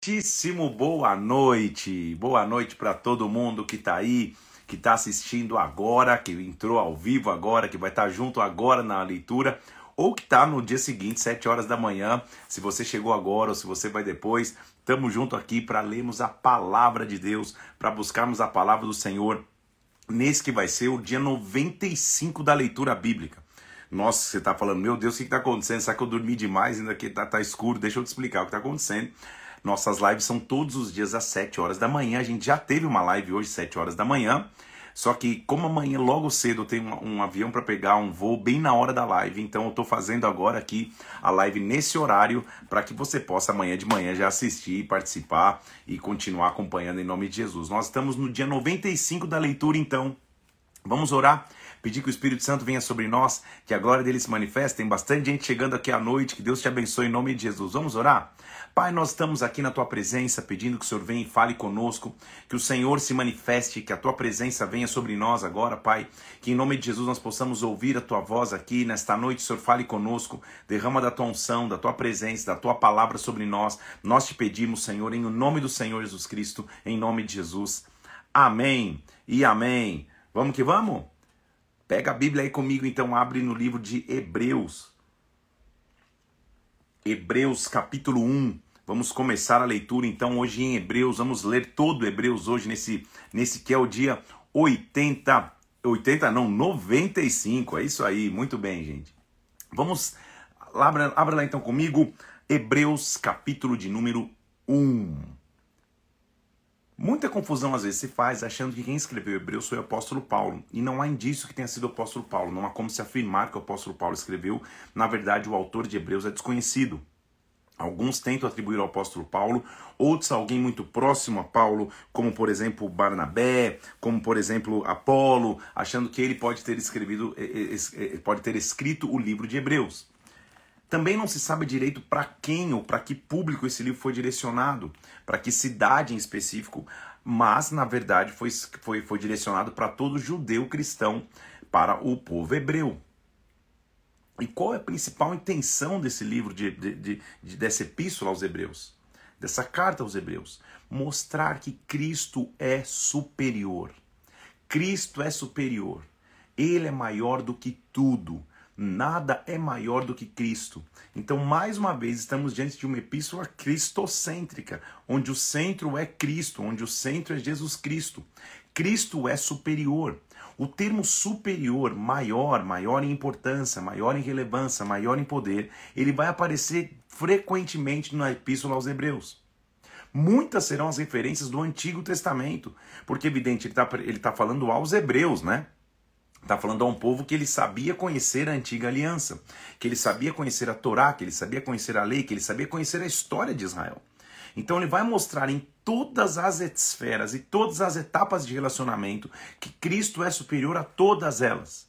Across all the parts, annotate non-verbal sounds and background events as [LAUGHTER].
Muitíssimo boa noite. Boa noite para todo mundo que está aí, que está assistindo agora, que entrou ao vivo agora, que vai estar tá junto agora na leitura, ou que está no dia seguinte, 7 horas da manhã. Se você chegou agora ou se você vai depois, estamos junto aqui para lermos a palavra de Deus, para buscarmos a palavra do Senhor nesse que vai ser o dia 95 da leitura bíblica. Nossa, você está falando, meu Deus, o que está acontecendo? Será que eu dormi demais? Ainda que está tá escuro? Deixa eu te explicar o que está acontecendo. Nossas lives são todos os dias às 7 horas da manhã. A gente já teve uma live hoje, 7 horas da manhã. Só que, como amanhã logo cedo eu tenho um, um avião para pegar um voo bem na hora da live, então eu estou fazendo agora aqui a live nesse horário para que você possa amanhã de manhã já assistir, participar e continuar acompanhando em nome de Jesus. Nós estamos no dia 95 da leitura, então. Vamos orar? Pedir que o Espírito Santo venha sobre nós, que a glória dele se manifeste. Tem bastante gente chegando aqui à noite, que Deus te abençoe em nome de Jesus. Vamos orar? Pai, nós estamos aqui na tua presença, pedindo que o Senhor venha e fale conosco, que o Senhor se manifeste, que a tua presença venha sobre nós agora, Pai. Que em nome de Jesus nós possamos ouvir a tua voz aqui nesta noite, Senhor, fale conosco, derrama da tua unção, da tua presença, da tua palavra sobre nós. Nós te pedimos, Senhor, em nome do Senhor Jesus Cristo, em nome de Jesus. Amém e amém. Vamos que vamos? Pega a Bíblia aí comigo, então, abre no livro de Hebreus. Hebreus capítulo 1. Vamos começar a leitura então hoje em Hebreus. Vamos ler todo Hebreus hoje nesse nesse que é o dia 80 80 não, 95. É isso aí. Muito bem, gente. Vamos abra, abra lá então comigo Hebreus capítulo de número 1. Muita confusão às vezes se faz achando que quem escreveu Hebreus foi o apóstolo Paulo. E não há indício que tenha sido o apóstolo Paulo. Não há como se afirmar que o apóstolo Paulo escreveu. Na verdade, o autor de Hebreus é desconhecido. Alguns tentam atribuir ao apóstolo Paulo, outros a alguém muito próximo a Paulo, como por exemplo Barnabé, como por exemplo Apolo, achando que ele pode ter eh, eh, eh, pode ter escrito o livro de Hebreus. Também não se sabe direito para quem ou para que público esse livro foi direcionado, para que cidade em específico, mas na verdade foi, foi, foi direcionado para todo judeu cristão, para o povo hebreu. E qual é a principal intenção desse livro, de, de, de, de, dessa epístola aos Hebreus, dessa carta aos Hebreus? Mostrar que Cristo é superior. Cristo é superior. Ele é maior do que tudo. Nada é maior do que Cristo. Então, mais uma vez, estamos diante de uma epístola cristocêntrica, onde o centro é Cristo, onde o centro é Jesus Cristo. Cristo é superior. O termo superior, maior, maior em importância, maior em relevância, maior em poder, ele vai aparecer frequentemente na Epístola aos Hebreus. Muitas serão as referências do Antigo Testamento, porque, evidente, ele está ele tá falando aos Hebreus, né? Está falando a um povo que ele sabia conhecer a antiga aliança, que ele sabia conhecer a Torá, que ele sabia conhecer a lei, que ele sabia conhecer a história de Israel. Então ele vai mostrar em todas as esferas e todas as etapas de relacionamento que Cristo é superior a todas elas.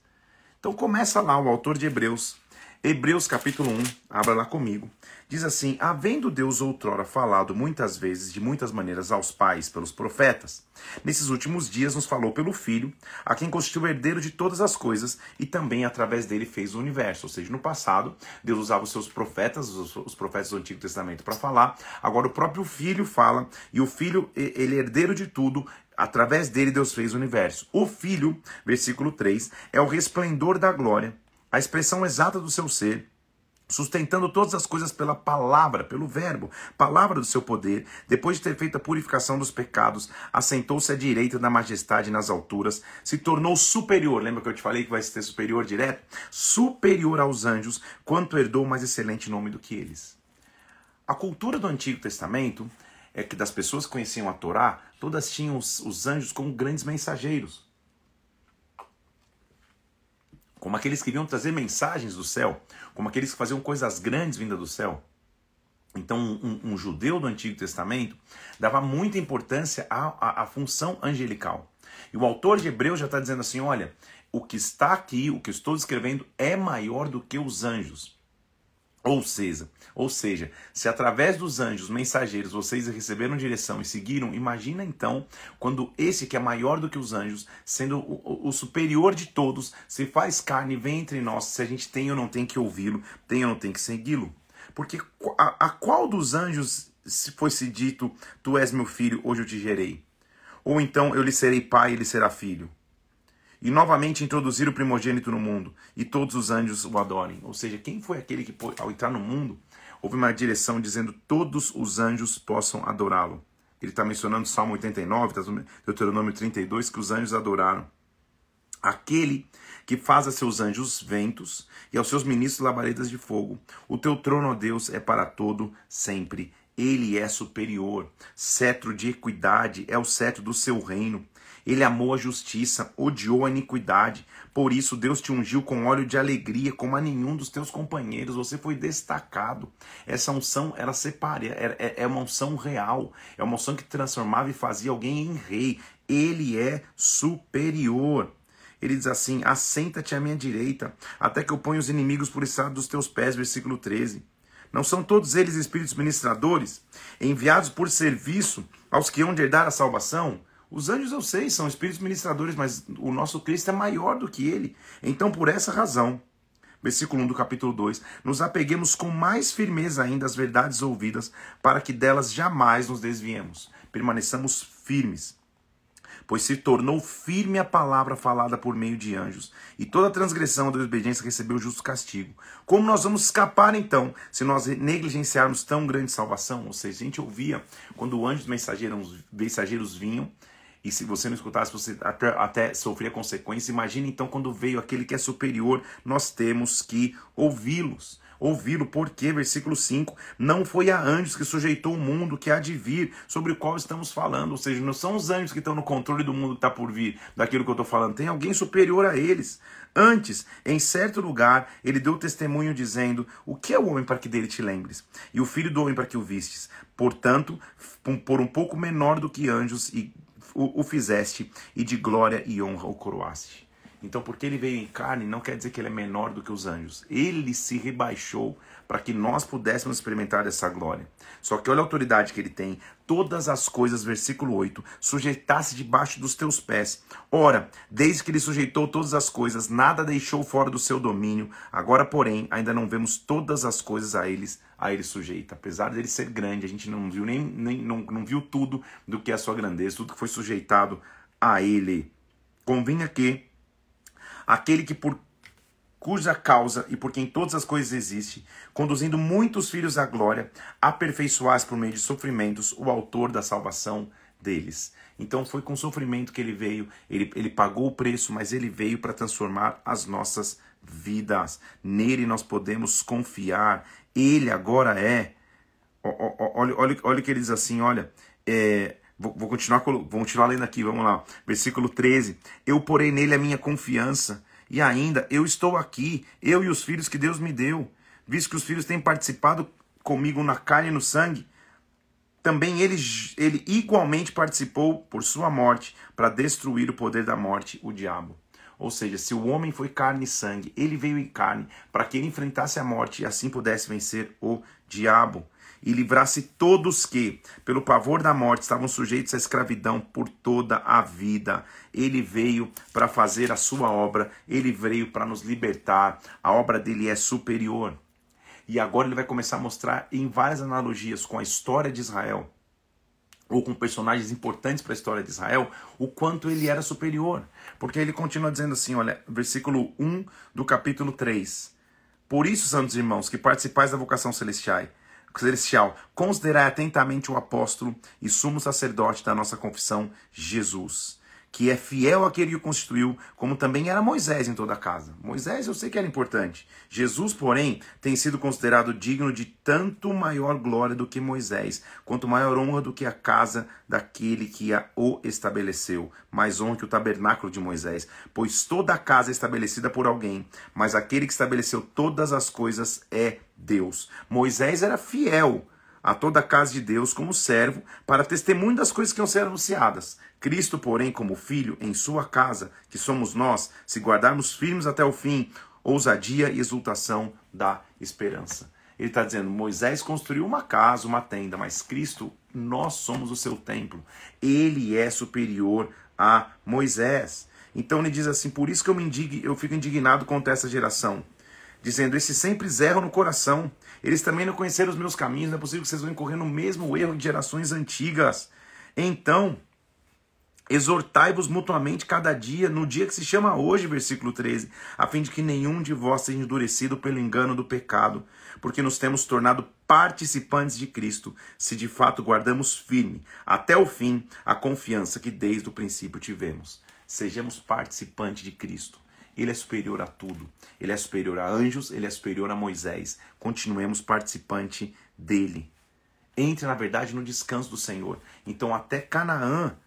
Então começa lá o autor de Hebreus, Hebreus capítulo 1, abra lá comigo. Diz assim: Havendo Deus outrora falado muitas vezes, de muitas maneiras, aos pais pelos profetas, nesses últimos dias nos falou pelo Filho, a quem constituiu herdeiro de todas as coisas e também através dele fez o universo. Ou seja, no passado, Deus usava os seus profetas, os, profetas do Antigo Testamento, para falar, agora o próprio Filho fala, e o Filho, ele é herdeiro de tudo, através dele Deus fez o universo. O Filho, versículo 3, é o resplendor da glória, a expressão exata do seu ser sustentando todas as coisas pela palavra, pelo verbo, palavra do seu poder, depois de ter feito a purificação dos pecados, assentou-se à direita da majestade nas alturas, se tornou superior, lembra que eu te falei que vai ser superior direto? Superior aos anjos, quanto herdou mais excelente nome do que eles. A cultura do Antigo Testamento é que das pessoas que conheciam a Torá, todas tinham os, os anjos como grandes mensageiros como aqueles que vinham trazer mensagens do céu, como aqueles que faziam coisas grandes vinda do céu. Então, um, um judeu do Antigo Testamento dava muita importância à, à, à função angelical. E o autor de Hebreus já está dizendo assim: olha, o que está aqui, o que estou escrevendo, é maior do que os anjos. Ou seja, ou seja, se através dos anjos mensageiros vocês receberam direção e seguiram, imagina então quando esse que é maior do que os anjos, sendo o, o, superior de todos, se faz carne, vem entre nós, se a gente tem ou não tem que ouvi-lo, tem ou não tem que segui-lo. Porque a, a qual dos anjos se fosse dito: Tu és meu filho, hoje eu te gerei. Ou então eu lhe serei pai e ele será filho. E novamente introduzir o primogênito no mundo, e todos os anjos o adorem. Ou seja, quem foi aquele que, ao entrar no mundo, houve uma direção dizendo todos os anjos possam adorá-lo. Ele está mencionando Salmo 89, Deuteronômio 32, que os anjos adoraram. Aquele que faz a seus anjos ventos e aos seus ministros labaredas de fogo. O teu trono, ó Deus, é para todo sempre. Ele é superior. Cetro de equidade é o cetro do seu reino. Ele amou a justiça, odiou a iniquidade. Por isso Deus te ungiu com óleo de alegria, como a nenhum dos teus companheiros. Você foi destacado. Essa unção, ela separa, é, é, é uma unção real. É uma unção que transformava e fazia alguém em rei. Ele é superior. Ele diz assim: Assenta-te à minha direita, até que eu ponha os inimigos por estado dos teus pés. Versículo 13. Não são todos eles espíritos ministradores, enviados por serviço aos que hão de herdar a salvação? Os anjos eu sei, são espíritos ministradores, mas o nosso Cristo é maior do que ele. Então, por essa razão, versículo 1 do capítulo 2, nos apeguemos com mais firmeza ainda às verdades ouvidas, para que delas jamais nos desviemos. Permaneçamos firmes pois se tornou firme a palavra falada por meio de anjos, e toda transgressão ou desobediência recebeu justo castigo. Como nós vamos escapar então, se nós negligenciarmos tão grande salvação? Ou seja, a gente ouvia quando anjos mensageiros, mensageiros vinham, e se você não escutasse, você até, até sofria consequências. Imagine então quando veio aquele que é superior, nós temos que ouvi-los ouvi-lo, porque, versículo 5, não foi a anjos que sujeitou o mundo que há de vir, sobre o qual estamos falando. Ou seja, não são os anjos que estão no controle do mundo que está por vir, daquilo que eu estou falando. Tem alguém superior a eles. Antes, em certo lugar, ele deu testemunho dizendo: O que é o homem para que dele te lembres? E o filho do homem para que o vistes? Portanto, por um pouco menor do que anjos, e o, o fizeste, e de glória e honra o coroaste. Então, porque ele veio em carne, não quer dizer que ele é menor do que os anjos. Ele se rebaixou para que nós pudéssemos experimentar essa glória. Só que olha a autoridade que ele tem. Todas as coisas, versículo 8, sujeitasse debaixo dos teus pés. Ora, desde que ele sujeitou todas as coisas, nada deixou fora do seu domínio. Agora, porém, ainda não vemos todas as coisas a eles a ele sujeita. Apesar dele ser grande, a gente não viu nem, nem não, não viu tudo do que é a sua grandeza, tudo que foi sujeitado a ele. Convinha que aquele que por cuja causa e por quem todas as coisas existem, conduzindo muitos filhos à glória, aperfeiçoasse por meio de sofrimentos o autor da salvação deles. Então foi com sofrimento que ele veio, ele, ele pagou o preço, mas ele veio para transformar as nossas vidas. Nele nós podemos confiar. Ele agora é. Olha, olha, olha o que ele diz assim: olha, é, Vou, vou, continuar, vou continuar lendo aqui, vamos lá. Versículo 13. Eu porei nele a minha confiança, e ainda eu estou aqui, eu e os filhos que Deus me deu. Visto que os filhos têm participado comigo na carne e no sangue, também ele, ele igualmente participou por sua morte, para destruir o poder da morte, o diabo. Ou seja, se o homem foi carne e sangue, ele veio em carne para que ele enfrentasse a morte e assim pudesse vencer o diabo e livrasse todos que, pelo pavor da morte, estavam sujeitos à escravidão por toda a vida. Ele veio para fazer a sua obra, ele veio para nos libertar. A obra dele é superior. E agora ele vai começar a mostrar em várias analogias com a história de Israel ou com personagens importantes para a história de Israel, o quanto ele era superior. Porque ele continua dizendo assim, olha, versículo 1 do capítulo 3. Por isso, santos irmãos, que participais da vocação celestial, celestial, considerai atentamente o apóstolo e sumo sacerdote da nossa confissão, Jesus que é fiel àquele que o constituiu, como também era Moisés em toda a casa. Moisés eu sei que era importante. Jesus, porém, tem sido considerado digno de tanto maior glória do que Moisés, quanto maior honra do que a casa daquele que a, o estabeleceu, mais honra que o tabernáculo de Moisés, pois toda a casa é estabelecida por alguém, mas aquele que estabeleceu todas as coisas é Deus. Moisés era fiel a toda a casa de Deus como servo, para testemunho das coisas que iam ser anunciadas. Cristo, porém, como filho, em sua casa, que somos nós, se guardarmos firmes até o fim, ousadia e exultação da esperança. Ele está dizendo: Moisés construiu uma casa, uma tenda, mas Cristo, nós somos o seu templo. Ele é superior a Moisés. Então ele diz assim: Por isso que eu me indig... eu fico indignado contra essa geração. dizendo: Esses sempre erram no coração. Eles também não conheceram os meus caminhos. Não é possível que vocês vão incorrer no mesmo erro de gerações antigas. Então, Exortai-vos mutuamente cada dia, no dia que se chama hoje, versículo 13, a fim de que nenhum de vós seja endurecido pelo engano do pecado, porque nos temos tornado participantes de Cristo, se de fato guardamos firme, até o fim, a confiança que desde o princípio tivemos. Sejamos participantes de Cristo. Ele é superior a tudo. Ele é superior a anjos, ele é superior a Moisés. Continuemos participante dele. Entre, na verdade, no descanso do Senhor. Então, até Canaã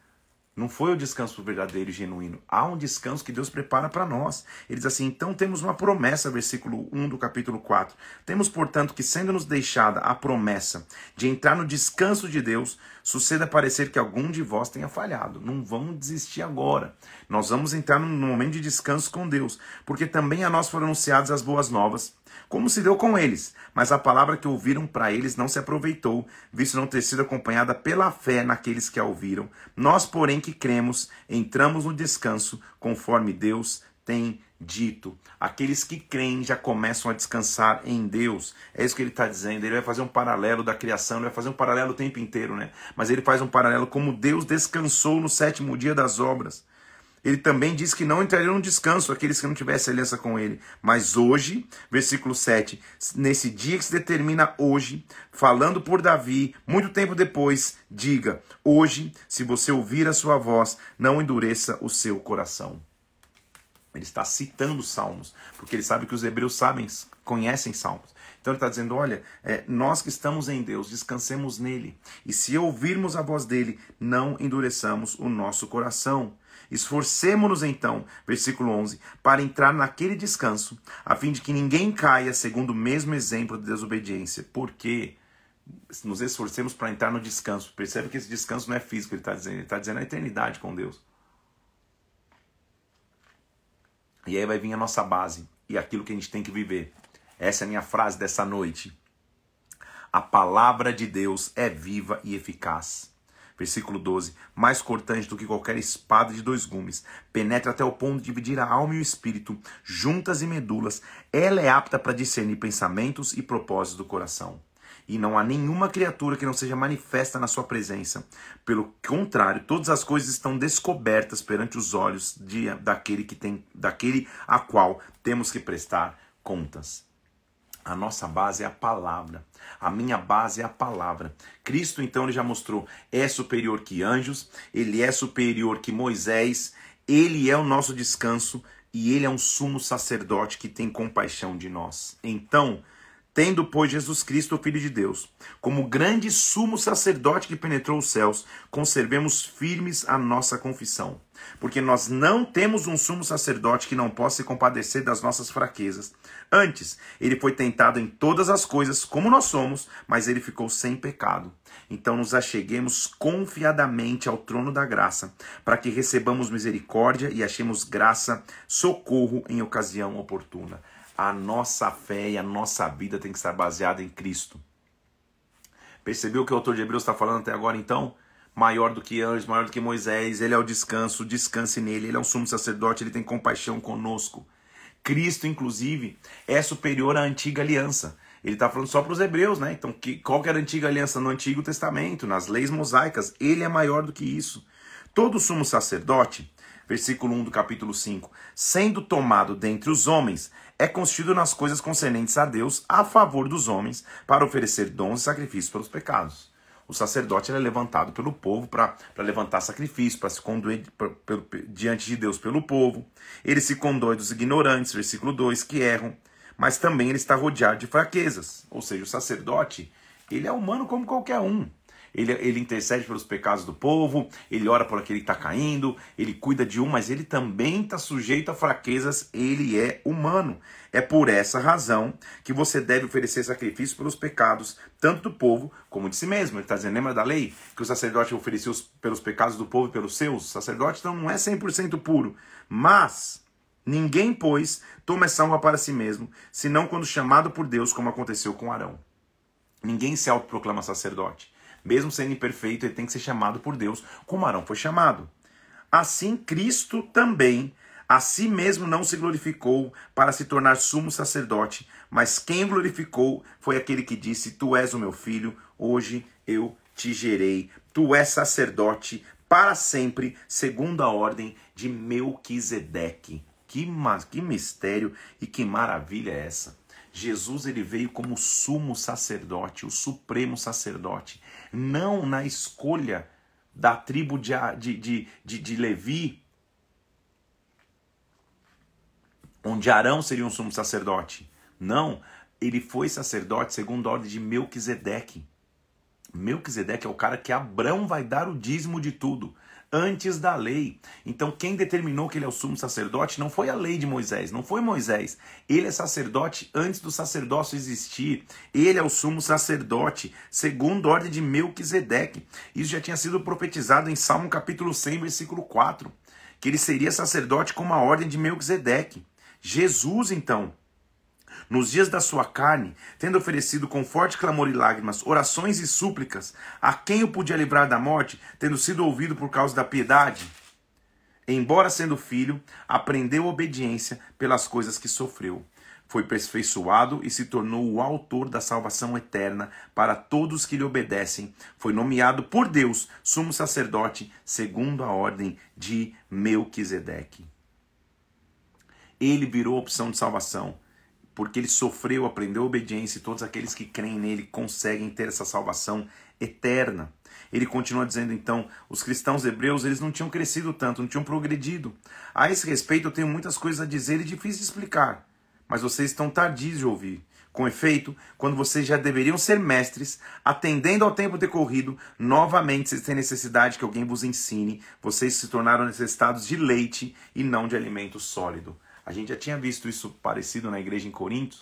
não foi o descanso verdadeiro e genuíno. Há um descanso que Deus prepara para nós. Ele diz assim: então temos uma promessa, versículo 1 do capítulo 4. Temos, portanto, que sendo nos deixada a promessa de entrar no descanso de Deus, suceda parecer que algum de vós tenha falhado. Não vamos desistir agora. Nós vamos entrar num momento de descanso com Deus, porque também a nós foram anunciadas as boas novas como se deu com eles. Mas a palavra que ouviram para eles não se aproveitou, visto não ter sido acompanhada pela fé naqueles que a ouviram. Nós, porém, que cremos, entramos no descanso, conforme Deus tem dito. Aqueles que creem já começam a descansar em Deus. É isso que ele está dizendo. Ele vai fazer um paralelo da criação, ele vai fazer um paralelo o tempo inteiro, né? Mas ele faz um paralelo como Deus descansou no sétimo dia das obras. Ele também diz que não entrariam no descanso aqueles que não tivessem aliança com ele. Mas hoje, versículo 7, nesse dia que se determina hoje, falando por Davi, muito tempo depois, diga: Hoje, se você ouvir a sua voz, não endureça o seu coração. Ele está citando salmos, porque ele sabe que os hebreus sabem, conhecem salmos. Então ele está dizendo: olha, é, nós que estamos em Deus, descansemos nele. E se ouvirmos a voz dele, não endureçamos o nosso coração. Esforcemo-nos então, versículo 11, para entrar naquele descanso, a fim de que ninguém caia segundo o mesmo exemplo de desobediência. Porque nos esforcemos para entrar no descanso. Percebe que esse descanso não é físico, ele está dizendo, ele está dizendo a eternidade com Deus. E aí vai vir a nossa base e aquilo que a gente tem que viver. Essa é a minha frase dessa noite. A palavra de Deus é viva e eficaz Versículo 12: Mais cortante do que qualquer espada de dois gumes, penetra até o ponto de dividir a alma e o espírito, juntas e medulas. Ela é apta para discernir pensamentos e propósitos do coração. E não há nenhuma criatura que não seja manifesta na sua presença. Pelo contrário, todas as coisas estão descobertas perante os olhos de, daquele que tem, daquele a qual temos que prestar contas. A nossa base é a palavra. A minha base é a palavra. Cristo, então, ele já mostrou, é superior que anjos, ele é superior que Moisés, ele é o nosso descanso e ele é um sumo sacerdote que tem compaixão de nós. Então, Tendo, pois, Jesus Cristo, o Filho de Deus, como grande sumo sacerdote que penetrou os céus, conservemos firmes a nossa confissão. Porque nós não temos um sumo sacerdote que não possa se compadecer das nossas fraquezas. Antes, ele foi tentado em todas as coisas, como nós somos, mas ele ficou sem pecado. Então nos acheguemos confiadamente ao trono da graça, para que recebamos misericórdia e achemos graça, socorro em ocasião oportuna a nossa fé e a nossa vida tem que estar baseada em Cristo. Percebeu o que o autor de Hebreus está falando até agora, então? Maior do que anjos, maior do que Moisés, ele é o descanso, descanse nele, ele é um sumo sacerdote, ele tem compaixão conosco. Cristo, inclusive, é superior à antiga aliança. Ele está falando só para os hebreus, né? Então, que, qual que era a antiga aliança no Antigo Testamento, nas leis mosaicas? Ele é maior do que isso. Todo sumo sacerdote, versículo 1 do capítulo 5, sendo tomado dentre os homens, é constituído nas coisas concernentes a Deus a favor dos homens, para oferecer dons e sacrifícios pelos pecados. O sacerdote é levantado pelo povo para levantar sacrifício, para se condoer diante de Deus pelo povo. Ele se condói dos ignorantes, versículo 2, que erram, mas também ele está rodeado de fraquezas. Ou seja, o sacerdote, ele é humano como qualquer um ele, ele intercede pelos pecados do povo, ele ora por aquele que está caindo, ele cuida de um, mas ele também está sujeito a fraquezas, ele é humano. É por essa razão que você deve oferecer sacrifício pelos pecados, tanto do povo como de si mesmo. Ele está dizendo, lembra da lei? Que o sacerdote oferecia pelos pecados do povo e pelos seus? O sacerdote então não é 100% puro, mas ninguém, pois, toma essa honra para si mesmo, senão quando chamado por Deus, como aconteceu com Arão. Ninguém se autoproclama sacerdote. Mesmo sendo imperfeito, ele tem que ser chamado por Deus, como Arão foi chamado. Assim, Cristo também, a si mesmo não se glorificou para se tornar sumo sacerdote, mas quem glorificou foi aquele que disse: Tu és o meu filho, hoje eu te gerei. Tu és sacerdote para sempre, segundo a ordem de Melquisedeque. Que, que mistério e que maravilha é essa? Jesus ele veio como sumo sacerdote, o supremo sacerdote, não na escolha da tribo de, de, de, de, Levi, onde Arão seria um sumo sacerdote. Não, ele foi sacerdote segundo a ordem de Melquisedeque. Melquisedeque é o cara que Abraão vai dar o dízimo de tudo antes da lei. Então, quem determinou que ele é o sumo sacerdote não foi a lei de Moisés, não foi Moisés. Ele é sacerdote antes do sacerdócio existir. Ele é o sumo sacerdote, segundo a ordem de Melquisedeque. Isso já tinha sido profetizado em Salmo capítulo 100, versículo 4, que ele seria sacerdote com a ordem de Melquisedeque. Jesus, então, nos dias da sua carne, tendo oferecido com forte clamor e lágrimas orações e súplicas a quem o podia livrar da morte, tendo sido ouvido por causa da piedade, embora sendo filho, aprendeu obediência pelas coisas que sofreu. Foi perfeiçoado e se tornou o autor da salvação eterna para todos que lhe obedecem. Foi nomeado por Deus sumo sacerdote, segundo a ordem de Melquisedeque. Ele virou opção de salvação porque ele sofreu, aprendeu obediência e todos aqueles que creem nele conseguem ter essa salvação eterna. Ele continua dizendo então, os cristãos hebreus, eles não tinham crescido tanto, não tinham progredido. A esse respeito eu tenho muitas coisas a dizer e difícil de explicar, mas vocês estão tardios de ouvir. Com efeito, quando vocês já deveriam ser mestres, atendendo ao tempo decorrido, novamente vocês têm necessidade que alguém vos ensine, vocês se tornaram necessitados de leite e não de alimento sólido. A gente já tinha visto isso parecido na igreja em Corinto.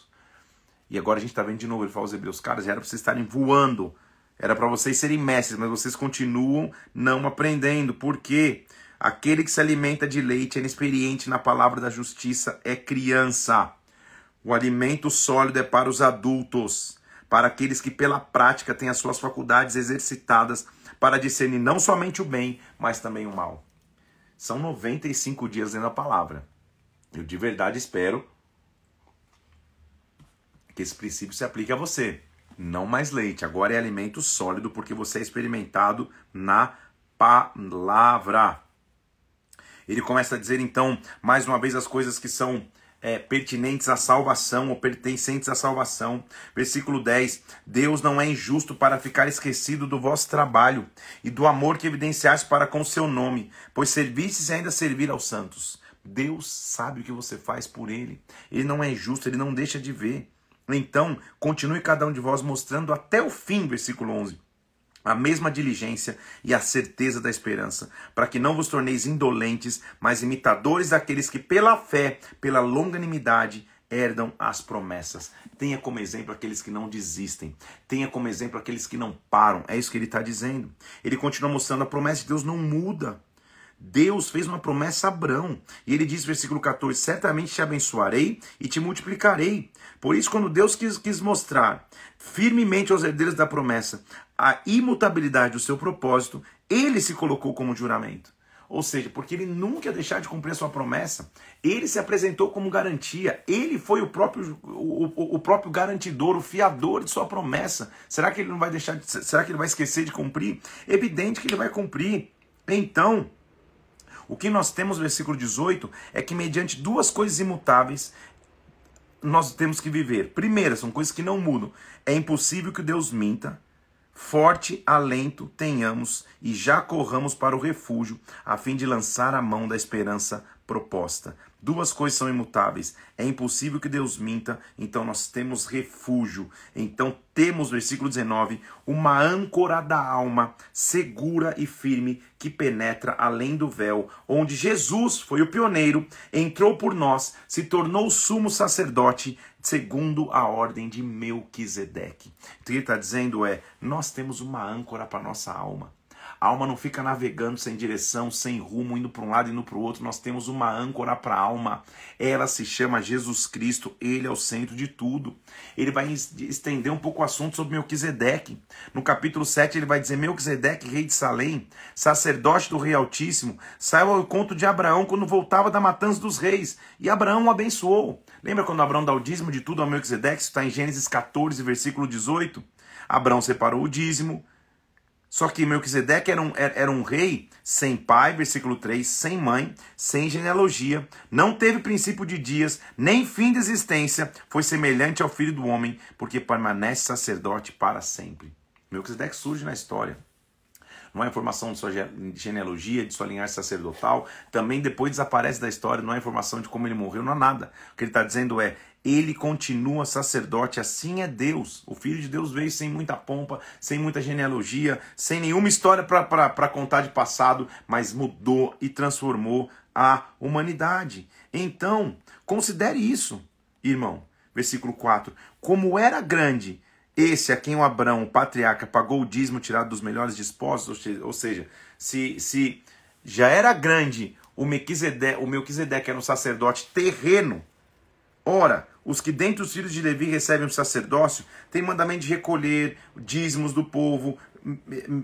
E agora a gente está vendo de novo. Ele fala aos hebreus, caras, era para vocês estarem voando. Era para vocês serem mestres, mas vocês continuam não aprendendo. Por quê? Aquele que se alimenta de leite é inexperiente na palavra da justiça, é criança. O alimento sólido é para os adultos, para aqueles que pela prática têm as suas faculdades exercitadas para discernir não somente o bem, mas também o mal. São 95 dias dentro da palavra. Eu de verdade espero que esse princípio se aplique a você. Não mais leite, agora é alimento sólido porque você é experimentado na palavra. Ele começa a dizer então, mais uma vez, as coisas que são é, pertinentes à salvação ou pertencentes à salvação. Versículo 10: Deus não é injusto para ficar esquecido do vosso trabalho e do amor que evidenciaste para com o seu nome, pois servistes e ainda servir aos santos. Deus sabe o que você faz por ele. Ele não é injusto, ele não deixa de ver. Então, continue cada um de vós mostrando até o fim, versículo 11, a mesma diligência e a certeza da esperança, para que não vos torneis indolentes, mas imitadores daqueles que pela fé, pela longanimidade, herdam as promessas. Tenha como exemplo aqueles que não desistem. Tenha como exemplo aqueles que não param. É isso que ele está dizendo. Ele continua mostrando a promessa de Deus não muda. Deus fez uma promessa a Abraão. E ele diz, versículo 14: Certamente te abençoarei e te multiplicarei. Por isso, quando Deus quis, quis mostrar firmemente aos herdeiros da promessa a imutabilidade do seu propósito, ele se colocou como juramento. Ou seja, porque ele nunca ia deixar de cumprir a sua promessa. Ele se apresentou como garantia. Ele foi o próprio, o, o, o, próprio garantidor, o fiador de sua promessa. Será que ele não vai deixar de, Será que ele vai esquecer de cumprir? Evidente que ele vai cumprir. Então, o que nós temos no versículo 18 é que, mediante duas coisas imutáveis, nós temos que viver. Primeira, são coisas que não mudam. É impossível que Deus minta. Forte alento tenhamos e já corramos para o refúgio, a fim de lançar a mão da esperança proposta. Duas coisas são imutáveis. É impossível que Deus minta, então nós temos refúgio. Então temos, versículo 19, uma âncora da alma segura e firme que penetra além do véu, onde Jesus foi o pioneiro, entrou por nós, se tornou sumo sacerdote, segundo a ordem de Melquisedeque. Então, o que ele está dizendo é: nós temos uma âncora para nossa alma. A alma não fica navegando sem direção, sem rumo, indo para um lado e indo para o outro. Nós temos uma âncora para a alma. Ela se chama Jesus Cristo. Ele é o centro de tudo. Ele vai estender um pouco o assunto sobre Melquisedeque. No capítulo 7 ele vai dizer: Melquisedeque, rei de Salém, sacerdote do rei Altíssimo, saiu ao encontro de Abraão quando voltava da matança dos reis. E Abraão o abençoou. Lembra quando Abraão dá o dízimo de tudo ao Melquisedeque? Isso está em Gênesis 14, versículo 18. Abraão separou o dízimo. Só que Melquisedeque era um, era um rei sem pai, versículo 3, sem mãe, sem genealogia, não teve princípio de dias, nem fim de existência, foi semelhante ao filho do homem, porque permanece sacerdote para sempre. Melquisedeque surge na história não há informação de sua genealogia, de sua linhagem sacerdotal. Também depois desaparece da história, não há informação de como ele morreu, não há nada. O que ele está dizendo é: ele continua sacerdote, assim é Deus. O Filho de Deus veio sem muita pompa, sem muita genealogia, sem nenhuma história para contar de passado, mas mudou e transformou a humanidade. Então, considere isso, irmão. Versículo 4: Como era grande esse a quem o Abraão, o patriarca, pagou o dízimo tirado dos melhores dispostos, ou seja, se, se já era grande o Melquisedeque, o Melquisedeque era um sacerdote terreno, ora, os que dentre os filhos de Levi recebem o sacerdócio têm mandamento de recolher dízimos do povo,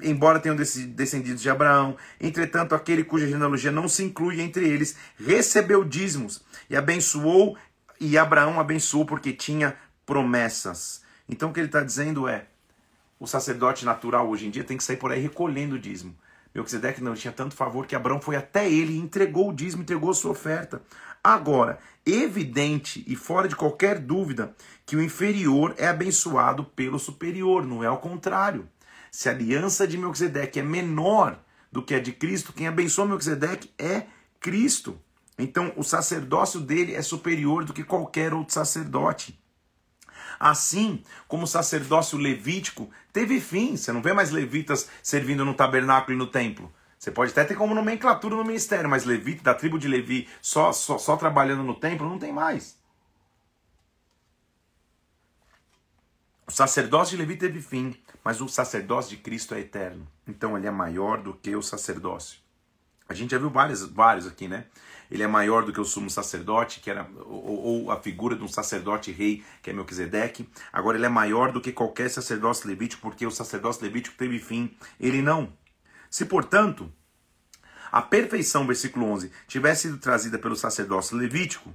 embora tenham descendido de Abraão. Entretanto, aquele cuja genealogia não se inclui entre eles recebeu dízimos e abençoou, e Abraão abençoou porque tinha promessas. Então o que ele está dizendo é: o sacerdote natural hoje em dia tem que sair por aí recolhendo o dízimo. Melquisedeque não tinha tanto favor que Abraão foi até ele entregou o dízimo, entregou a sua oferta. Agora, evidente e fora de qualquer dúvida que o inferior é abençoado pelo superior, não é ao contrário. Se a aliança de Melquisedeque é menor do que a de Cristo, quem abençoa Melquisedeque é Cristo. Então, o sacerdócio dele é superior do que qualquer outro sacerdote. Assim como o sacerdócio levítico teve fim, você não vê mais levitas servindo no tabernáculo e no templo. Você pode até ter como nomenclatura no ministério, mas levita da tribo de Levi só, só, só trabalhando no templo não tem mais. O sacerdócio de Levi teve fim, mas o sacerdócio de Cristo é eterno. Então ele é maior do que o sacerdócio. A gente já viu vários, vários aqui, né? ele é maior do que o sumo sacerdote, que era ou, ou, a figura de um sacerdote rei, que é Melquisedeque. Agora ele é maior do que qualquer sacerdócio levítico, porque o sacerdócio levítico teve fim, ele não. Se, portanto, a perfeição, versículo 11, tivesse sido trazida pelo sacerdócio levítico,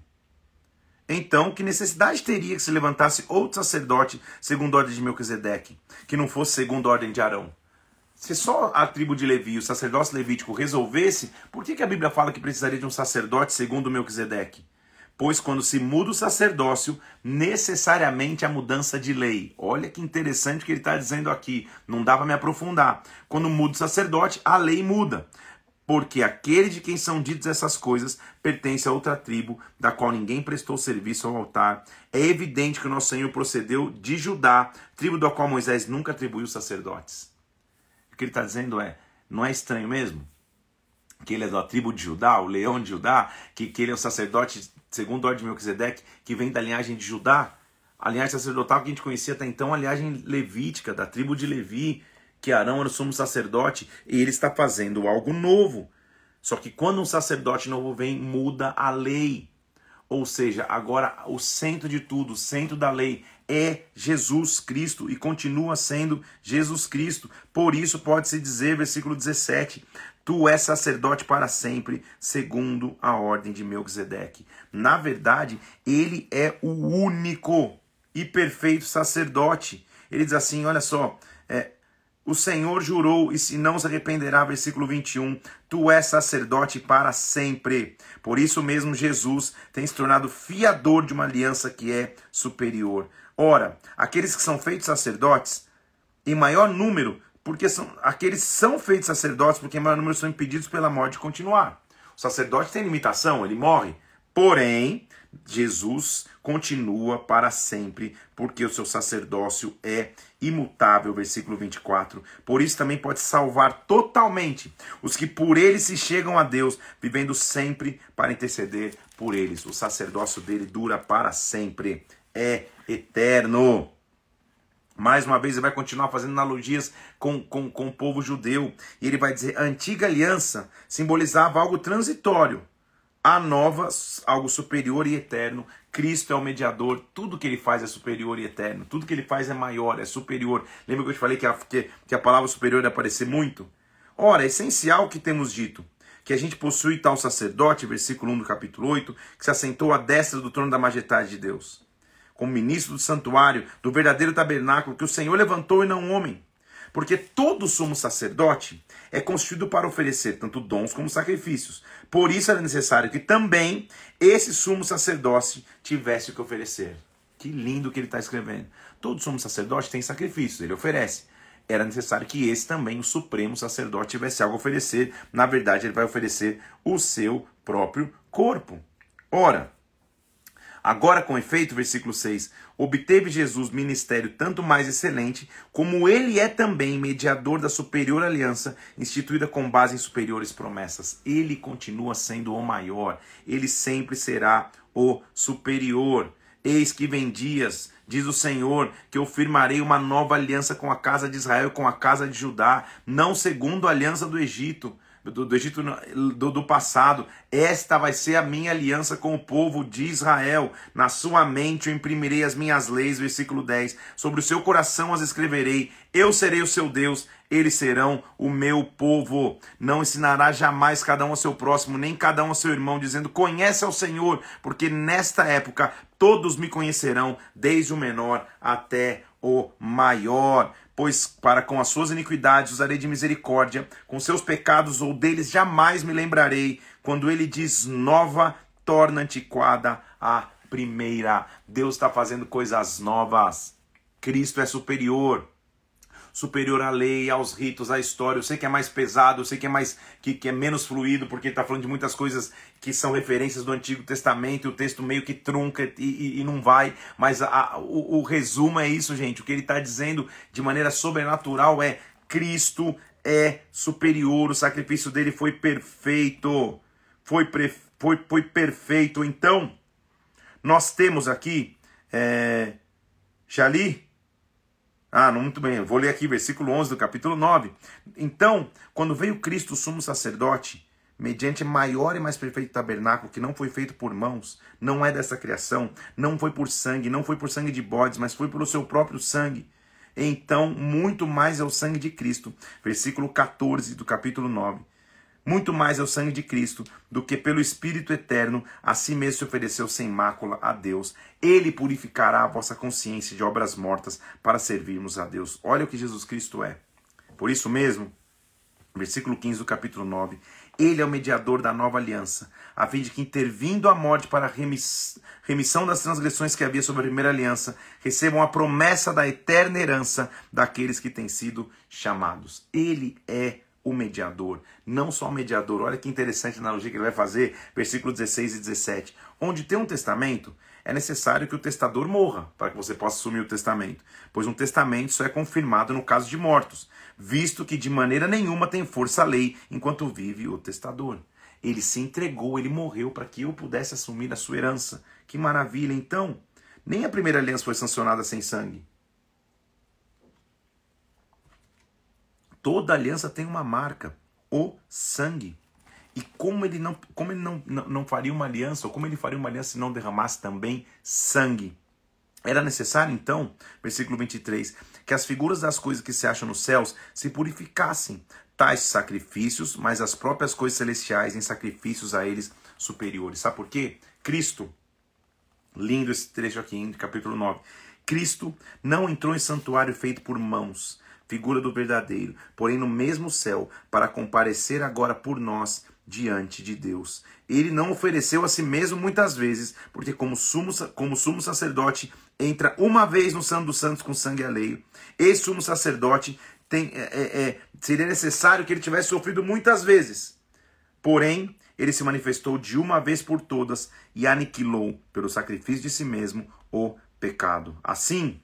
então que necessidade teria que se levantasse outro sacerdote segundo a ordem de Melquisedeque, que não fosse segundo a ordem de Arão? Se só a tribo de Levi, o sacerdócio levítico, resolvesse, por que, que a Bíblia fala que precisaria de um sacerdote segundo Melquisedeque? Pois quando se muda o sacerdócio, necessariamente a mudança de lei. Olha que interessante o que ele está dizendo aqui. Não dá para me aprofundar. Quando muda o sacerdote, a lei muda. Porque aquele de quem são ditas essas coisas pertence a outra tribo, da qual ninguém prestou serviço ao altar. É evidente que o nosso Senhor procedeu de Judá, tribo da qual Moisés nunca atribuiu sacerdotes que ele está dizendo é: não é estranho mesmo? Que ele é da tribo de Judá, o leão de Judá, que, que ele é o sacerdote, segundo a ordem de Melquisedeque, que vem da linhagem de Judá. A linhagem sacerdotal que a gente conhecia até então, a linhagem levítica, da tribo de Levi, que Arão era o sumo sacerdote, e ele está fazendo algo novo. Só que quando um sacerdote novo vem, muda a lei. Ou seja, agora o centro de tudo, o centro da lei é Jesus Cristo e continua sendo Jesus Cristo. Por isso pode-se dizer, versículo 17: Tu és sacerdote para sempre, segundo a ordem de Melquisedeque. Na verdade, ele é o único e perfeito sacerdote. Ele diz assim: olha só, é, o Senhor jurou e se não se arrependerá, versículo 21, tu és sacerdote para sempre. Por isso mesmo Jesus tem se tornado fiador de uma aliança que é superior. Ora, aqueles que são feitos sacerdotes, em maior número, porque são aqueles são feitos sacerdotes, porque em maior número são impedidos pela morte de continuar. O sacerdote tem limitação, ele morre. Porém, Jesus continua para sempre, porque o seu sacerdócio é imutável, versículo 24. Por isso também pode salvar totalmente os que por ele se chegam a Deus, vivendo sempre para interceder por eles. O sacerdócio dele dura para sempre, é eterno. Mais uma vez, ele vai continuar fazendo analogias com, com, com o povo judeu. E ele vai dizer: a antiga aliança simbolizava algo transitório, a nova, algo superior e eterno. Cristo é o mediador, tudo que ele faz é superior e eterno, tudo que ele faz é maior, é superior. Lembra que eu te falei que a, que, que a palavra superior ia aparecer muito? Ora, é essencial que temos dito que a gente possui tal sacerdote, versículo 1 do capítulo 8, que se assentou à destra do trono da majestade de Deus como ministro do santuário, do verdadeiro tabernáculo que o Senhor levantou e não um homem. Porque todo sumo sacerdote é constituído para oferecer tanto dons como sacrifícios. Por isso era necessário que também esse sumo sacerdote tivesse o que oferecer. Que lindo que ele está escrevendo. Todo sumo sacerdote tem sacrifícios, ele oferece. Era necessário que esse também, o supremo sacerdote, tivesse algo a oferecer. Na verdade, ele vai oferecer o seu próprio corpo. Ora, Agora, com efeito, versículo 6, obteve Jesus ministério tanto mais excelente, como ele é também mediador da superior aliança, instituída com base em superiores promessas. Ele continua sendo o maior, ele sempre será o superior. Eis que vem dias, diz o Senhor, que eu firmarei uma nova aliança com a casa de Israel e com a casa de Judá, não segundo a aliança do Egito do, do Egito do, do passado. Esta vai ser a minha aliança com o povo de Israel. Na sua mente eu imprimirei as minhas leis, versículo 10. Sobre o seu coração as escreverei. Eu serei o seu Deus, eles serão o meu povo. Não ensinará jamais cada um ao seu próximo, nem cada um ao seu irmão, dizendo: Conhece ao Senhor, porque nesta época todos me conhecerão, desde o menor até o maior pois para com as suas iniquidades usarei de misericórdia, com seus pecados ou deles jamais me lembrarei. Quando ele diz nova, torna antiquada a primeira. Deus está fazendo coisas novas. Cristo é superior superior à lei, aos ritos, à história. Eu sei que é mais pesado, eu sei que é mais que, que é menos fluido, porque está falando de muitas coisas que são referências do Antigo Testamento, e o texto meio que trunca e, e, e não vai. Mas a, o, o resumo é isso, gente. O que ele está dizendo de maneira sobrenatural é Cristo é superior, o sacrifício dele foi perfeito. Foi, foi, foi perfeito. Então, nós temos aqui. É, Jali, ah, muito bem, vou ler aqui, versículo 11 do capítulo 9. Então, quando veio Cristo, o sumo sacerdote, mediante maior e mais perfeito tabernáculo, que não foi feito por mãos, não é dessa criação, não foi por sangue, não foi por sangue de bodes, mas foi pelo seu próprio sangue. Então, muito mais é o sangue de Cristo. Versículo 14 do capítulo 9 muito mais é o sangue de Cristo do que pelo Espírito eterno a si mesmo se ofereceu sem mácula a Deus. Ele purificará a vossa consciência de obras mortas para servirmos a Deus. Olha o que Jesus Cristo é. Por isso mesmo, versículo 15 do capítulo 9, ele é o mediador da nova aliança, a fim de que, intervindo a morte para a remissão das transgressões que havia sobre a primeira aliança, recebam a promessa da eterna herança daqueles que têm sido chamados. Ele é o mediador, não só o mediador. Olha que interessante a analogia que ele vai fazer, versículo 16 e 17. Onde tem um testamento, é necessário que o testador morra para que você possa assumir o testamento, pois um testamento só é confirmado no caso de mortos, visto que de maneira nenhuma tem força a lei enquanto vive o testador. Ele se entregou, ele morreu para que eu pudesse assumir a sua herança. Que maravilha! Então, nem a primeira aliança foi sancionada sem sangue. Toda aliança tem uma marca, o sangue. E como ele não, como ele não, não, não faria uma aliança, ou como ele faria uma aliança se não derramasse também sangue? Era necessário, então, versículo 23, que as figuras das coisas que se acham nos céus se purificassem, tais sacrifícios, mas as próprias coisas celestiais em sacrifícios a eles superiores. Sabe por quê? Cristo, lindo esse trecho aqui, capítulo 9. Cristo não entrou em santuário feito por mãos, figura do verdadeiro, porém no mesmo céu, para comparecer agora por nós diante de Deus. Ele não ofereceu a si mesmo muitas vezes, porque como sumo, como sumo sacerdote entra uma vez no Santo dos Santos com sangue alheio. Esse sumo sacerdote tem, é, é, é, seria necessário que ele tivesse sofrido muitas vezes. Porém, ele se manifestou de uma vez por todas e aniquilou, pelo sacrifício de si mesmo, o pecado. Assim,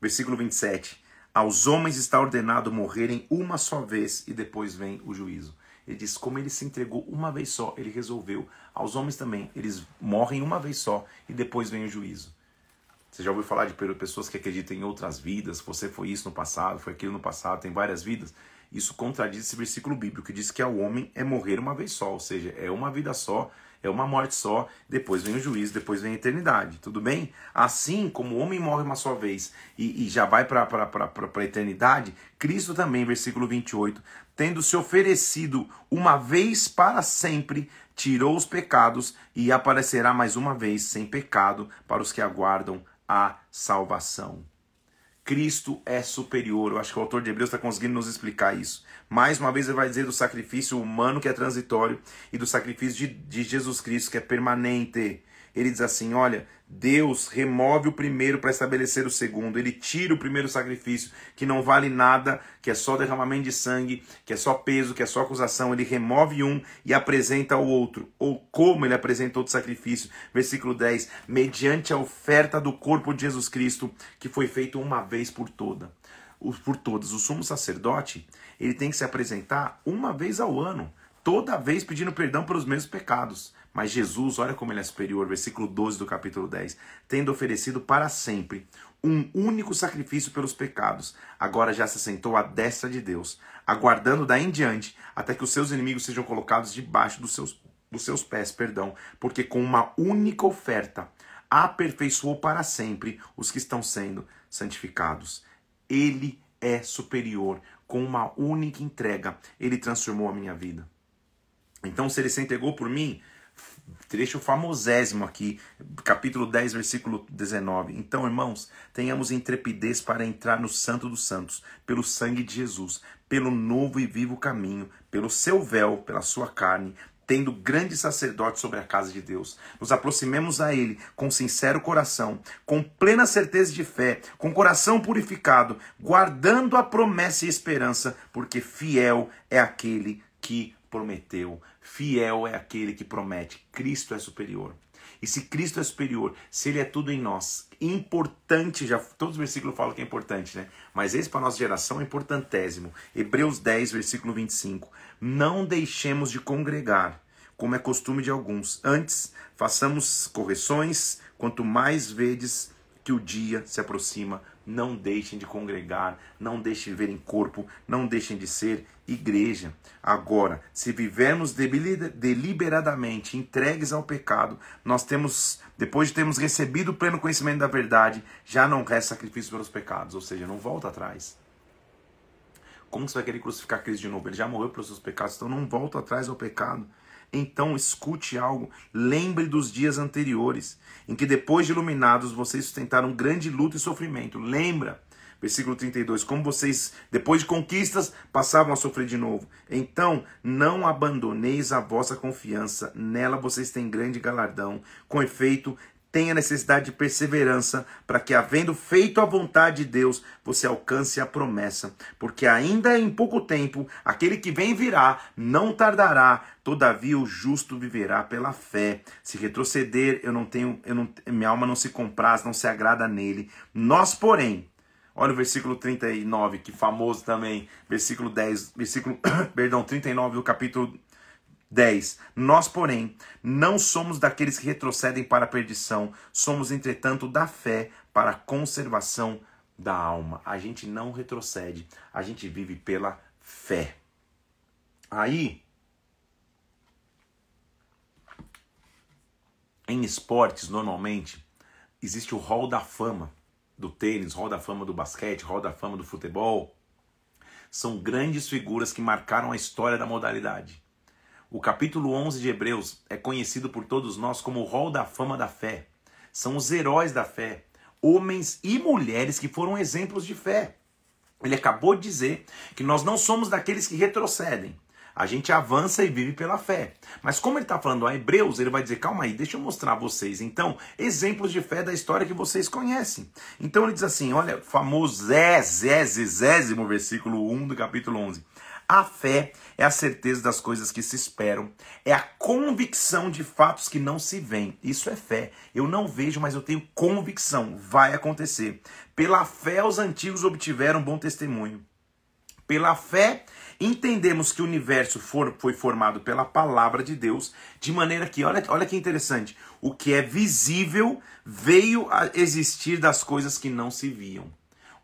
versículo 27, aos homens está ordenado morrerem uma só vez e depois vem o juízo. Ele diz: como ele se entregou uma vez só, ele resolveu. Aos homens também, eles morrem uma vez só e depois vem o juízo. Você já ouviu falar de pessoas que acreditam em outras vidas? Você foi isso no passado, foi aquilo no passado, tem várias vidas. Isso contradiz esse versículo bíblico que diz que ao homem é morrer uma vez só, ou seja, é uma vida só, é uma morte só, depois vem o juízo, depois vem a eternidade, tudo bem? Assim como o homem morre uma só vez e, e já vai para a eternidade, Cristo também, versículo 28, tendo se oferecido uma vez para sempre, tirou os pecados e aparecerá mais uma vez sem pecado para os que aguardam a salvação. Cristo é superior. Eu acho que o autor de Hebreus está conseguindo nos explicar isso. Mais uma vez ele vai dizer do sacrifício humano que é transitório e do sacrifício de, de Jesus Cristo que é permanente. Ele diz assim: olha, Deus remove o primeiro para estabelecer o segundo. Ele tira o primeiro sacrifício, que não vale nada, que é só derramamento de sangue, que é só peso, que é só acusação. Ele remove um e apresenta o outro. Ou como ele apresenta outro sacrifício. Versículo 10: mediante a oferta do corpo de Jesus Cristo, que foi feito uma vez por toda. Por todas. O sumo sacerdote, ele tem que se apresentar uma vez ao ano, toda vez pedindo perdão pelos mesmos pecados. Mas Jesus, olha como ele é superior, versículo 12 do capítulo 10, tendo oferecido para sempre um único sacrifício pelos pecados, agora já se sentou à destra de Deus, aguardando daí em diante até que os seus inimigos sejam colocados debaixo dos seus, dos seus pés, perdão, porque com uma única oferta aperfeiçoou para sempre os que estão sendo santificados. Ele é superior, com uma única entrega, ele transformou a minha vida. Então, se ele se entregou por mim, trecho famosésimo aqui, capítulo 10, versículo 19. Então, irmãos, tenhamos intrepidez para entrar no Santo dos Santos, pelo sangue de Jesus, pelo novo e vivo caminho, pelo seu véu, pela sua carne, tendo grande sacerdote sobre a casa de Deus. Nos aproximemos a Ele com sincero coração, com plena certeza de fé, com coração purificado, guardando a promessa e esperança, porque fiel é aquele que prometeu. Fiel é aquele que promete. Cristo é superior. E se Cristo é superior, se Ele é tudo em nós, importante, já todos os versículos falam que é importante, né? Mas esse para nossa geração é importantésimo. Hebreus 10, versículo 25. Não deixemos de congregar, como é costume de alguns. Antes, façamos correções, quanto mais vedes que o dia se aproxima não deixem de congregar, não deixem de ver em corpo, não deixem de ser igreja. Agora, se vivermos deliberadamente entregues ao pecado, nós temos, depois de termos recebido o pleno conhecimento da verdade, já não resta sacrifício pelos pecados, ou seja, não volta atrás. Como você vai querer crucificar Cristo de novo? Ele já morreu pelos seus pecados, então não volta atrás ao pecado. Então escute algo, lembre dos dias anteriores, em que depois de iluminados vocês sustentaram grande luta e sofrimento. Lembra? Versículo 32. Como vocês, depois de conquistas, passavam a sofrer de novo. Então, não abandoneis a vossa confiança, nela vocês têm grande galardão. Com efeito, tenha necessidade de perseverança, para que, havendo feito a vontade de Deus, você alcance a promessa. Porque ainda em pouco tempo, aquele que vem virá, não tardará, todavia o justo viverá pela fé. Se retroceder, eu não tenho, eu não, minha alma não se compraz, não se agrada nele. Nós, porém, Olha o versículo 39, que famoso também, versículo 10, versículo, [COUGHS] perdão, 39 do capítulo 10. Nós, porém, não somos daqueles que retrocedem para a perdição, somos, entretanto, da fé para a conservação da alma. A gente não retrocede, a gente vive pela fé. Aí, em esportes, normalmente, existe o hall da fama do tênis, hall da fama do basquete, hall da fama do futebol. São grandes figuras que marcaram a história da modalidade. O capítulo 11 de Hebreus é conhecido por todos nós como o Hall da Fama da Fé. São os heróis da fé, homens e mulheres que foram exemplos de fé. Ele acabou de dizer que nós não somos daqueles que retrocedem. A gente avança e vive pela fé. Mas como ele está falando a Hebreus, ele vai dizer: calma aí, deixa eu mostrar a vocês, então, exemplos de fé da história que vocês conhecem. Então ele diz assim: olha, famoso zésimo versículo 1 do capítulo 11. A fé é a certeza das coisas que se esperam, é a convicção de fatos que não se veem. Isso é fé. Eu não vejo, mas eu tenho convicção. Vai acontecer. Pela fé, os antigos obtiveram bom testemunho. Pela fé, entendemos que o universo for, foi formado pela palavra de Deus, de maneira que, olha, olha que interessante, o que é visível veio a existir das coisas que não se viam.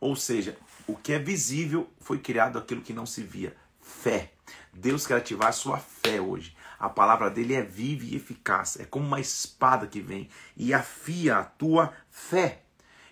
Ou seja, o que é visível foi criado aquilo que não se via. Fé. Deus quer ativar a sua fé hoje. A palavra dele é viva e eficaz, é como uma espada que vem e afia a tua fé.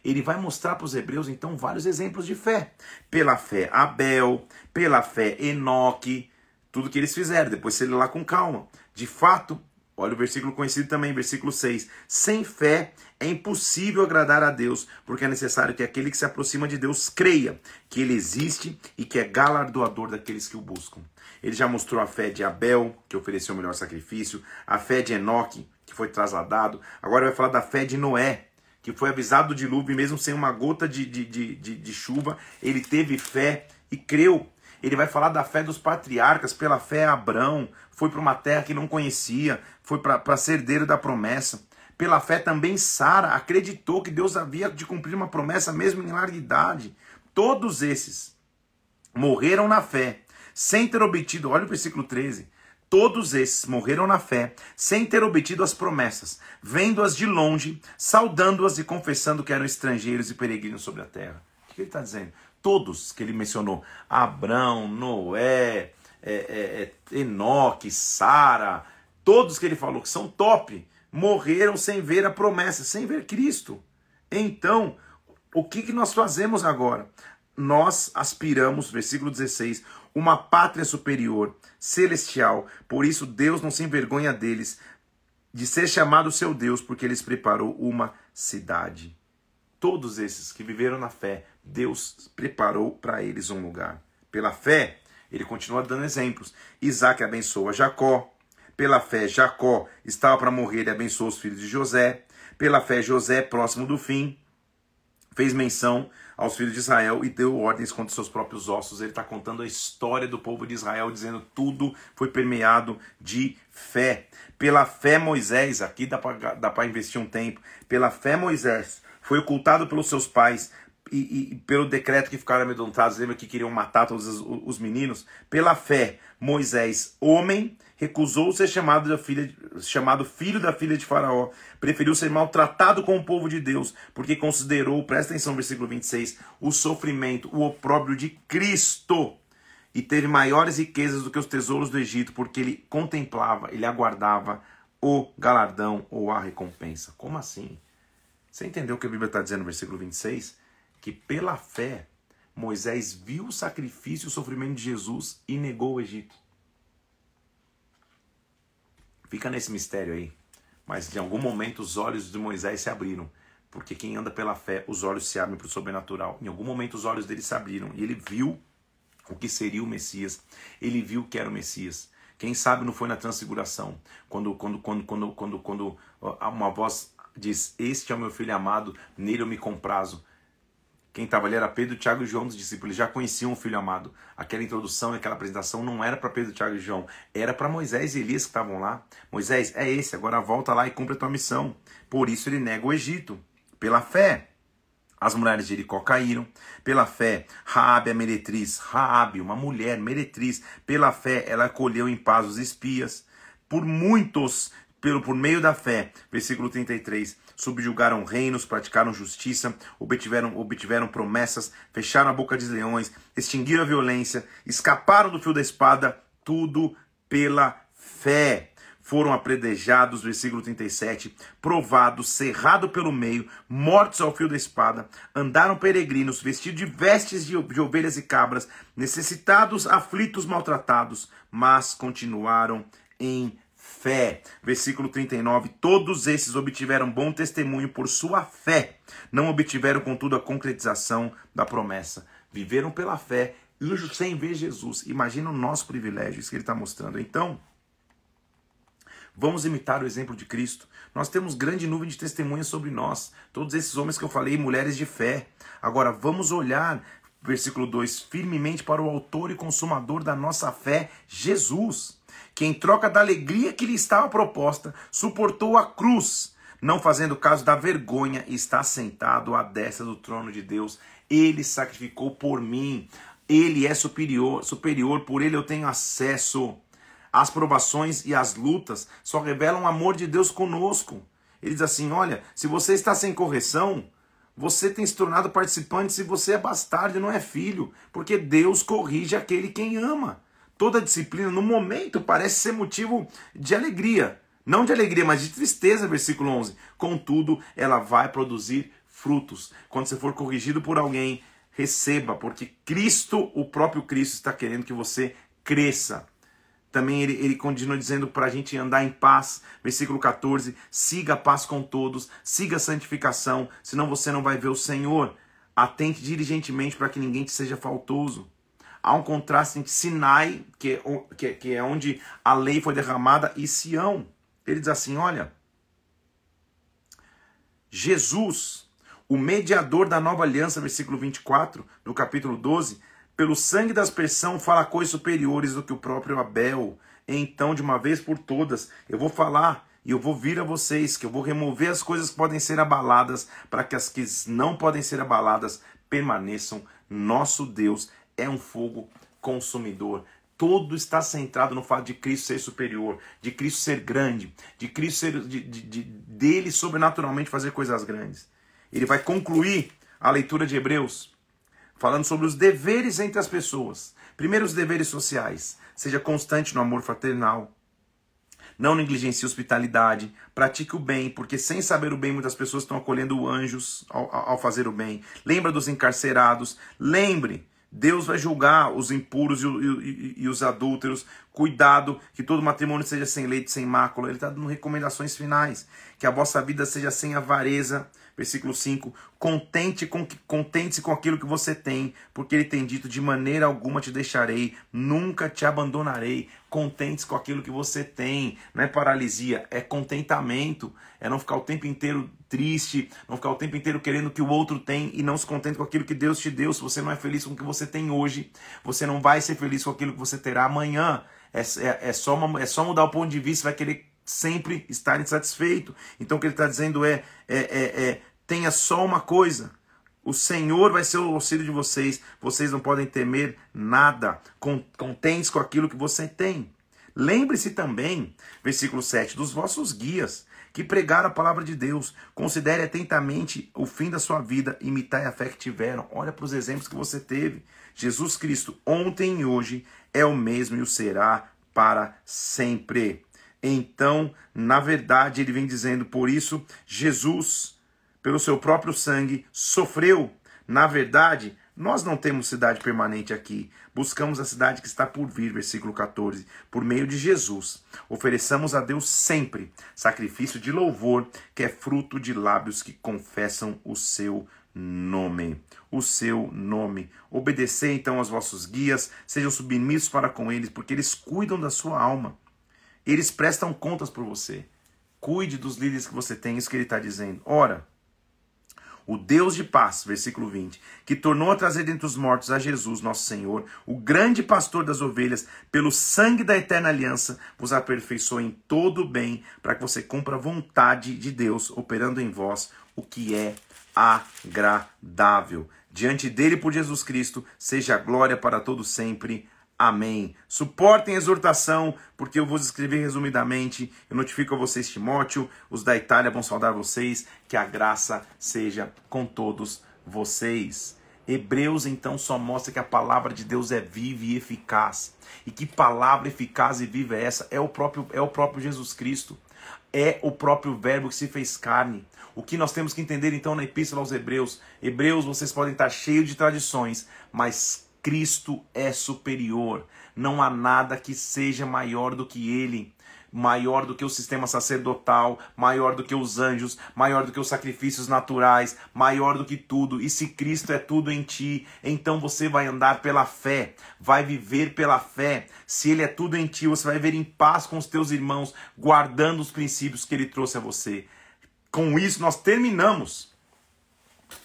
Ele vai mostrar para os hebreus então vários exemplos de fé. Pela fé Abel, pela fé Enoque, tudo que eles fizeram. Depois lê lá com calma. De fato, olha o versículo conhecido também, versículo 6. Sem fé é impossível agradar a Deus, porque é necessário que aquele que se aproxima de Deus creia que ele existe e que é galardoador daqueles que o buscam. Ele já mostrou a fé de Abel, que ofereceu o melhor sacrifício, a fé de Enoque, que foi trasladado. Agora vai falar da fé de Noé, que foi avisado do dilúvio, mesmo sem uma gota de, de, de, de, de chuva, ele teve fé e creu. Ele vai falar da fé dos patriarcas, pela fé Abraão, foi para uma terra que não conhecia, foi para ser herdeiro da promessa. Pela fé também Sara acreditou que Deus havia de cumprir uma promessa mesmo em larga idade. Todos esses morreram na fé sem ter obtido, olha o versículo 13. Todos esses morreram na fé, sem ter obtido as promessas, vendo-as de longe, saudando-as e confessando que eram estrangeiros e peregrinos sobre a terra. O que ele está dizendo? Todos que ele mencionou: Abrão, Noé, é, é, é, Enoque, Sara, todos que ele falou que são top, morreram sem ver a promessa, sem ver Cristo. Então, o que, que nós fazemos agora? Nós aspiramos, versículo 16, uma pátria superior, celestial. Por isso Deus não se envergonha deles, de ser chamado seu Deus, porque eles preparou uma cidade. Todos esses que viveram na fé, Deus preparou para eles um lugar. Pela fé, ele continua dando exemplos. Isaac abençoa Jacó. Pela fé, Jacó estava para morrer e abençoou os filhos de José. Pela fé, José, próximo do fim, fez menção aos filhos de Israel e deu ordens contra seus próprios ossos. Ele está contando a história do povo de Israel, dizendo tudo foi permeado de fé. Pela fé, Moisés, aqui dá para investir um tempo, pela fé, Moisés foi ocultado pelos seus pais e, e, pelo decreto que ficaram amedrontados, lembra que queriam matar todos os, os meninos? Pela fé, Moisés, homem, recusou ser chamado, da filha, chamado filho da filha de Faraó, preferiu ser maltratado com o povo de Deus, porque considerou, presta atenção, versículo 26, o sofrimento, o opróbrio de Cristo, e teve maiores riquezas do que os tesouros do Egito, porque ele contemplava, ele aguardava o galardão ou a recompensa. Como assim? Você entendeu o que a Bíblia está dizendo no versículo 26? Que pela fé, Moisés viu o sacrifício e o sofrimento de Jesus e negou o Egito. Fica nesse mistério aí. Mas de algum momento os olhos de Moisés se abriram. Porque quem anda pela fé, os olhos se abrem para o sobrenatural. Em algum momento os olhos dele se abriram. E ele viu o que seria o Messias. Ele viu que era o Messias. Quem sabe não foi na transfiguração, quando, quando, quando, quando, quando, quando uma voz diz: Este é o meu filho amado, nele eu me comprazo. Quem estava ali era Pedro, Tiago e João dos discípulos. Já conheciam o Filho amado. Aquela introdução e aquela apresentação não era para Pedro, Tiago e João. Era para Moisés e Elias que estavam lá. Moisés, é esse, agora volta lá e cumpre a tua missão. Por isso ele nega o Egito. Pela fé, as mulheres de Jericó caíram. Pela fé, Raabe, a meretriz, Raabe, uma mulher meretriz. Pela fé, ela acolheu em paz os espias. Por muitos, pelo por meio da fé, versículo 33, subjugaram reinos, praticaram justiça, obtiveram, obtiveram promessas, fecharam a boca de leões, extinguiram a violência, escaparam do fio da espada, tudo pela fé. Foram apredejados, versículo 37, provados, cerrados pelo meio, mortos ao fio da espada, andaram peregrinos, vestidos de vestes de ovelhas e cabras, necessitados, aflitos, maltratados, mas continuaram em fé. Versículo 39: Todos esses obtiveram bom testemunho por sua fé, não obtiveram, contudo, a concretização da promessa. Viveram pela fé, sem ver Jesus. Imagina o nosso privilégio, isso que ele está mostrando. Então, Vamos imitar o exemplo de Cristo. Nós temos grande nuvem de testemunhas sobre nós. Todos esses homens que eu falei, mulheres de fé. Agora, vamos olhar, versículo 2, firmemente para o autor e consumador da nossa fé, Jesus que em troca da alegria que lhe estava proposta, suportou a cruz, não fazendo caso da vergonha, está sentado à destra do trono de Deus. Ele sacrificou por mim. Ele é superior, superior, por ele eu tenho acesso. As provações e as lutas só revelam o amor de Deus conosco. Ele diz assim: olha, se você está sem correção, você tem se tornado participante se você é bastardo e não é filho, porque Deus corrige aquele quem ama. Toda disciplina, no momento, parece ser motivo de alegria. Não de alegria, mas de tristeza, versículo 11. Contudo, ela vai produzir frutos. Quando você for corrigido por alguém, receba, porque Cristo, o próprio Cristo, está querendo que você cresça. Também ele, ele continua dizendo para a gente andar em paz. Versículo 14: siga a paz com todos, siga a santificação, senão você não vai ver o Senhor. Atente diligentemente para que ninguém te seja faltoso. Há um contraste entre Sinai, que é, que, que é onde a lei foi derramada, e Sião. Ele diz assim: olha, Jesus, o mediador da nova aliança, versículo 24, no capítulo 12, pelo sangue da aspersão fala coisas superiores do que o próprio Abel. Então, de uma vez por todas, eu vou falar e eu vou vir a vocês que eu vou remover as coisas que podem ser abaladas para que as que não podem ser abaladas permaneçam. Nosso Deus é um fogo consumidor. Todo está centrado no fato de Cristo ser superior, de Cristo ser grande, de Cristo ser de, de, de, dele sobrenaturalmente fazer coisas grandes. Ele vai concluir a leitura de Hebreus falando sobre os deveres entre as pessoas. Primeiro, os deveres sociais. Seja constante no amor fraternal. Não negligencie hospitalidade. Pratique o bem, porque sem saber o bem, muitas pessoas estão acolhendo anjos ao, ao fazer o bem. Lembra dos encarcerados. Lembre Deus vai julgar os impuros e, e, e, os adúlteros. Cuidado que todo matrimônio seja sem leite, sem mácula. Ele está dando recomendações finais. Que a vossa vida seja sem avareza. Versículo 5: Contente com contente-se com aquilo que você tem, porque ele tem dito: de maneira alguma te deixarei, nunca te abandonarei. Contente-se com aquilo que você tem. Não é paralisia, é contentamento. É não ficar o tempo inteiro triste, não ficar o tempo inteiro querendo que o outro tem e não se contente com aquilo que Deus te deu. Se você não é feliz com o que você tem hoje, você não vai ser feliz com aquilo que você terá amanhã. É, é, é, só, uma, é só mudar o ponto de vista, vai querer sempre estar insatisfeito. Então o que ele está dizendo é, é, é, é, tenha só uma coisa. O Senhor vai ser o auxílio de vocês. Vocês não podem temer nada. Contentes com aquilo que você tem. Lembre-se também, versículo 7, dos vossos guias que pregaram a palavra de Deus. Considere atentamente o fim da sua vida, imitai a fé que tiveram. Olha para os exemplos que você teve. Jesus Cristo, ontem e hoje, é o mesmo e o será para sempre. Então, na verdade, ele vem dizendo, por isso, Jesus, pelo seu próprio sangue, sofreu. Na verdade, nós não temos cidade permanente aqui. Buscamos a cidade que está por vir, versículo 14, por meio de Jesus. Ofereçamos a Deus sempre sacrifício de louvor, que é fruto de lábios que confessam o seu nome. O seu nome. Obedecei então aos vossos guias, sejam submissos para com eles, porque eles cuidam da sua alma. Eles prestam contas por você. Cuide dos líderes que você tem, isso que ele está dizendo. Ora, o Deus de paz, versículo 20, que tornou a trazer dentre os mortos a Jesus, nosso Senhor, o grande pastor das ovelhas, pelo sangue da eterna aliança, vos aperfeiçoou em todo o bem, para que você cumpra a vontade de Deus, operando em vós o que é agradável. Diante dele, por Jesus Cristo, seja a glória para todo sempre. Amém. Suportem a exortação, porque eu vou escrever resumidamente. Eu notifico a vocês, Timóteo, os da Itália vão saudar vocês. Que a graça seja com todos vocês. Hebreus então só mostra que a palavra de Deus é viva e eficaz. E que palavra eficaz e viva é essa? É o próprio, é o próprio Jesus Cristo. É o próprio Verbo que se fez carne. O que nós temos que entender então na Epístola aos Hebreus? Hebreus, vocês podem estar cheios de tradições, mas Cristo é superior. Não há nada que seja maior do que ele, maior do que o sistema sacerdotal, maior do que os anjos, maior do que os sacrifícios naturais, maior do que tudo. E se Cristo é tudo em ti, então você vai andar pela fé, vai viver pela fé. Se ele é tudo em ti, você vai viver em paz com os teus irmãos, guardando os princípios que ele trouxe a você. Com isso, nós terminamos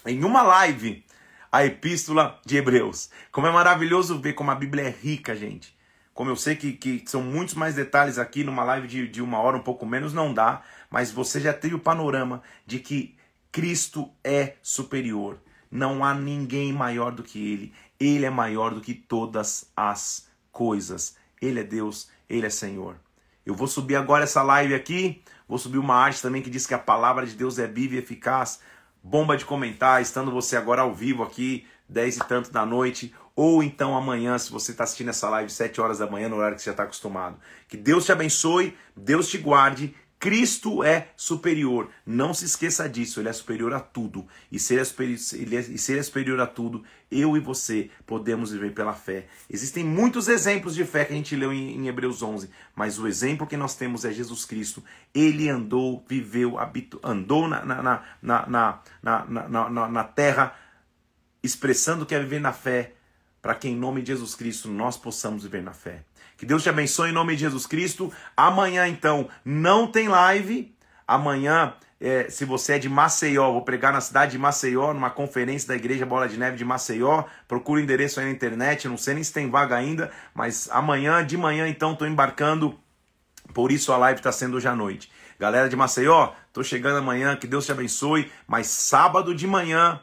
em uma live a epístola de Hebreus. Como é maravilhoso ver como a Bíblia é rica, gente. Como eu sei que, que são muitos mais detalhes aqui numa live de, de uma hora, um pouco menos, não dá, mas você já tem o panorama de que Cristo é superior. Não há ninguém maior do que ele. Ele é maior do que todas as coisas. Ele é Deus, Ele é Senhor. Eu vou subir agora essa live aqui, vou subir uma arte também que diz que a palavra de Deus é viva e eficaz. Bomba de comentar, estando você agora ao vivo aqui, 10 e tanto da noite, ou então amanhã, se você está assistindo essa live 7 horas da manhã, no horário que você já está acostumado. Que Deus te abençoe, Deus te guarde, Cristo é superior. Não se esqueça disso. Ele é superior a tudo. E se ele é superior, ele é, e se ele é superior a tudo, eu e você podemos viver pela fé. Existem muitos exemplos de fé que a gente leu em, em Hebreus 11, mas o exemplo que nós temos é Jesus Cristo. Ele andou, viveu, habitou, andou na, na, na, na, na, na, na terra, expressando que é viver na fé, para que em nome de Jesus Cristo nós possamos viver na fé. Que Deus te abençoe em nome de Jesus Cristo. Amanhã, então, não tem live. Amanhã, é, se você é de Maceió, vou pregar na cidade de Maceió, numa conferência da Igreja Bola de Neve de Maceió. Procura o endereço aí na internet. Não sei nem se tem vaga ainda, mas amanhã, de manhã, então, estou embarcando. Por isso a live está sendo hoje à noite. Galera de Maceió, estou chegando amanhã. Que Deus te abençoe. Mas sábado de manhã.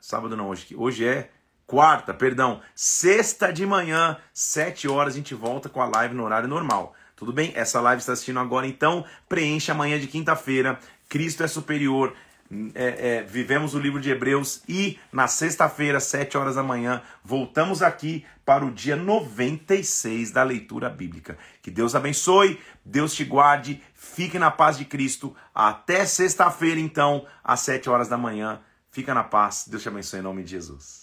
Sábado não, hoje, hoje é quarta, perdão, sexta de manhã, sete horas, a gente volta com a live no horário normal. Tudo bem? Essa live está assistindo agora, então preencha amanhã de quinta-feira. Cristo é superior. É, é, vivemos o livro de Hebreus e na sexta-feira, sete horas da manhã, voltamos aqui para o dia 96 da leitura bíblica. Que Deus abençoe, Deus te guarde, fique na paz de Cristo. Até sexta-feira, então, às sete horas da manhã. Fica na paz. Deus te abençoe em nome de Jesus.